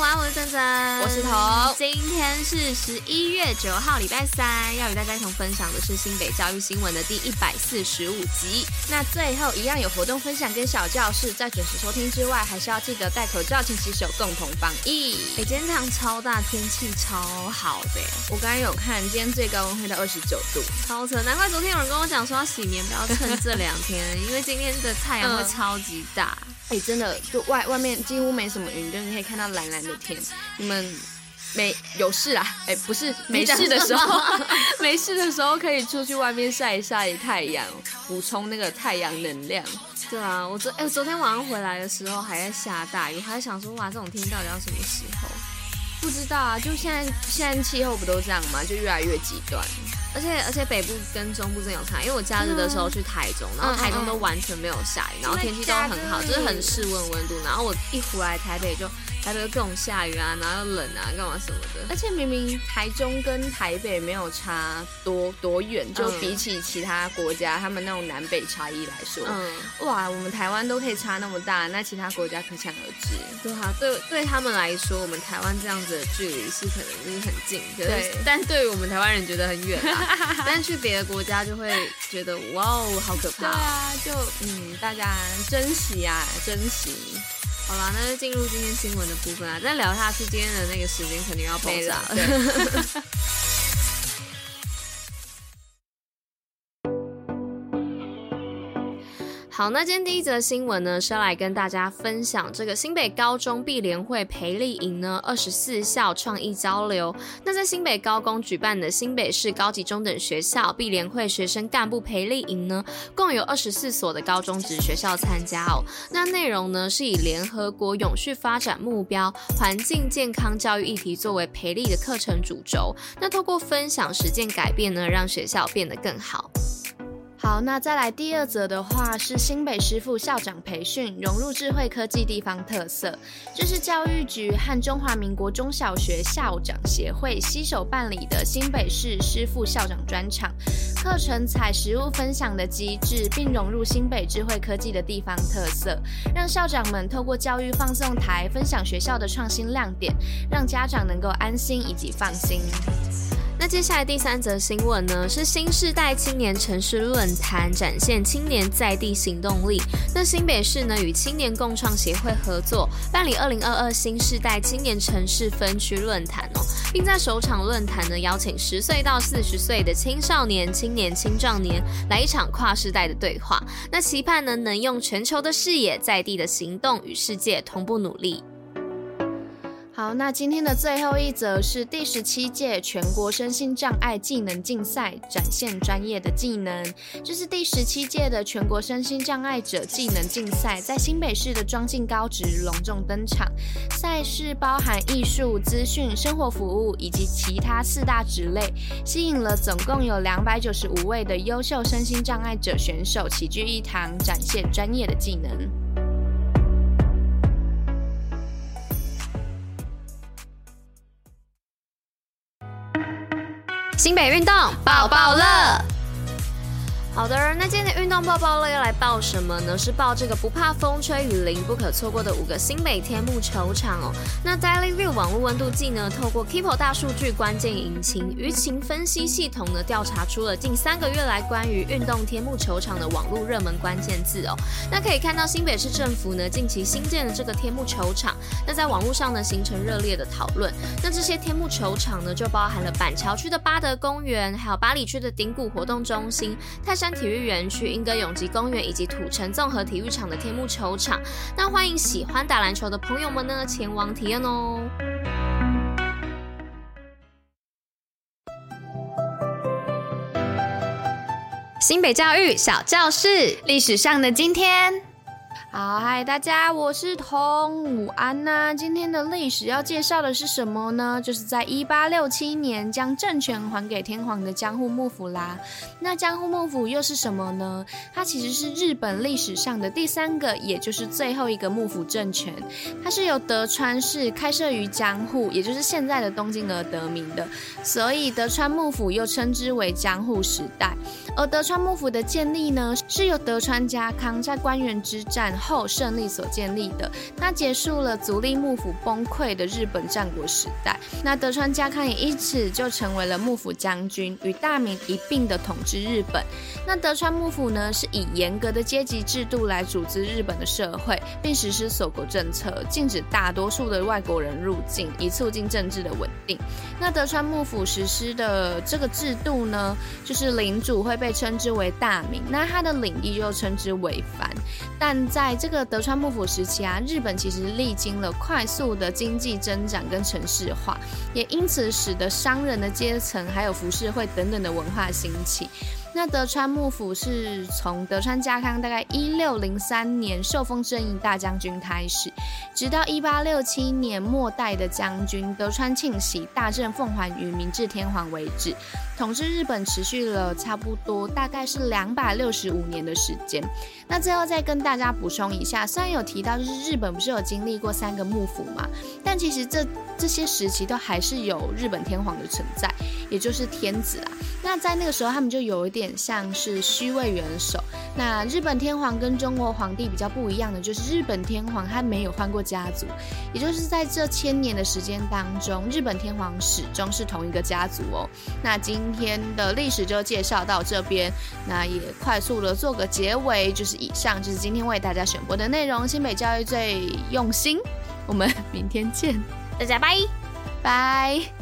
安，我是珍珍，我是彤。今天是十一月九号，礼拜三，要与大家一同分享的是新北教育新闻的第一百四十五集。那最后一样有活动分享跟小教室，在准时收听之外，还是要记得戴口罩、勤洗手，共同防疫。北今天太阳超大，天气超好的。我刚刚有看，今天最高温会到二十九度，超扯。难怪昨天有人跟我讲说要洗棉，不要趁这两天，因为今天的太阳会超级大。哎、真的，就外外面几乎没什么云，就你可以看。到蓝蓝的天，你们没有事啊？哎、欸，不是 没事的时候，没事的时候可以出去外面晒一晒太阳，补充那个太阳能量。对啊，我昨哎、欸，昨天晚上回来的时候还在下大雨，我还在想说哇，这种天到底要什么时候？不知道啊，就现在现在气候不都这样吗？就越来越极端。而且而且北部跟中部真有差，因为我假日的时候去台中，然后台中都完全没有下雨，然后天气都很好，就是很适温温度。然后我一回来台北就。台北各种下雨啊，然后又冷啊，干嘛什么的。而且明明台中跟台北没有差多多远，就比起其他国家，他们那种南北差异来说，嗯，哇，我们台湾都可以差那么大，那其他国家可想而知。对啊，对对他们来说，我们台湾这样子的距离是可能就是很近，对。但对于我们台湾人觉得很远啊，但去别的国家就会觉得哇哦，好可怕。对啊，就嗯，大家珍惜啊，珍惜。好啦，那就进入今天新闻的部分啊！再聊下去，今天的那个时间肯定要爆炸了。好，那今天第一则新闻呢，是要来跟大家分享这个新北高中毕联会培力营呢，二十四校创意交流。那在新北高工举办的新北市高级中等学校毕联会学生干部培力营呢，共有二十四所的高中职学校参加哦。那内容呢，是以联合国永续发展目标、环境健康教育议题作为培力的课程主轴。那透过分享实践改变呢，让学校变得更好。好，那再来第二则的话是新北师范校长培训，融入智慧科技地方特色。这是教育局和中华民国中小学校长协会携手办理的新北市师范校长专场，课程采实物分享的机制，并融入新北智慧科技的地方特色，让校长们透过教育放送台分享学校的创新亮点，让家长能够安心以及放心。那接下来第三则新闻呢，是新世代青年城市论坛展现青年在地行动力。那新北市呢，与青年共创协会合作办理二零二二新世代青年城市分区论坛哦，并在首场论坛呢，邀请十岁到四十岁的青少年、青年、青壮年来一场跨世代的对话。那期盼呢，能用全球的视野，在地的行动与世界同步努力。好，那今天的最后一则是第十七届全国身心障碍技能竞赛，展现专业的技能。这是第十七届的全国身心障碍者技能竞赛，在新北市的庄敬高职隆重登场。赛事包含艺术、资讯、生活服务以及其他四大职类，吸引了总共有两百九十五位的优秀身心障碍者选手齐聚一堂，展现专业的技能。新北运动抱抱乐。好的，那今天的运动报报乐要来报什么呢？是报这个不怕风吹雨淋，不可错过的五个新北天幕球场哦。那 Daily View 网络温度计呢，透过 Keepo 大数据关键引擎舆情分析系统呢，调查出了近三个月来关于运动天幕球场的网络热门关键字哦。那可以看到新北市政府呢，近期新建的这个天幕球场，那在网络上呢，形成热烈的讨论。那这些天幕球场呢，就包含了板桥区的八德公园，还有八里区的顶谷活动中心、泰山体育园区、莺歌永吉公园以及土城综合体育场的天幕球场，那欢迎喜欢打篮球的朋友们呢，前往体验哦。新北教育小教室，历史上的今天。好，嗨，大家，我是彤，午安呐、今天的历史要介绍的是什么呢？就是在一八六七年将政权还给天皇的江户幕府啦。那江户幕府又是什么呢？它其实是日本历史上的第三个，也就是最后一个幕府政权。它是由德川氏开设于江户，也就是现在的东京而得名的，所以德川幕府又称之为江户时代。而德川幕府的建立呢，是由德川家康在关原之战后胜利所建立的，它结束了足利幕府崩溃的日本战国时代。那德川家康也因此就成为了幕府将军，与大名一并的统治日本。那德川幕府呢，是以严格的阶级制度来组织日本的社会，并实施锁国政策，禁止大多数的外国人入境，以促进政治的稳定。那德川幕府实施的这个制度呢，就是领主会被。称之为大名，那他的领地又称之为藩。但在这个德川幕府时期啊，日本其实历经了快速的经济增长跟城市化，也因此使得商人的阶层还有浮世绘等等的文化兴起。那德川幕府是从德川家康大概一六零三年受封正义大将军开始，直到一八六七年末代的将军德川庆喜大政奉还于明治天皇为止，统治日本持续了差不多大概是两百六十五年的时间。那最后再跟大家补充一下，虽然有提到就是日本不是有经历过三个幕府嘛，但其实这这些时期都还是有日本天皇的存在，也就是天子啊。那在那个时候，他们就有一点。像是虚位元首。那日本天皇跟中国皇帝比较不一样的，就是日本天皇他没有换过家族，也就是在这千年的时间当中，日本天皇始终是同一个家族哦。那今天的历史就介绍到这边，那也快速的做个结尾，就是以上就是今天为大家选播的内容。新北教育最用心，我们明天见，大家拜拜。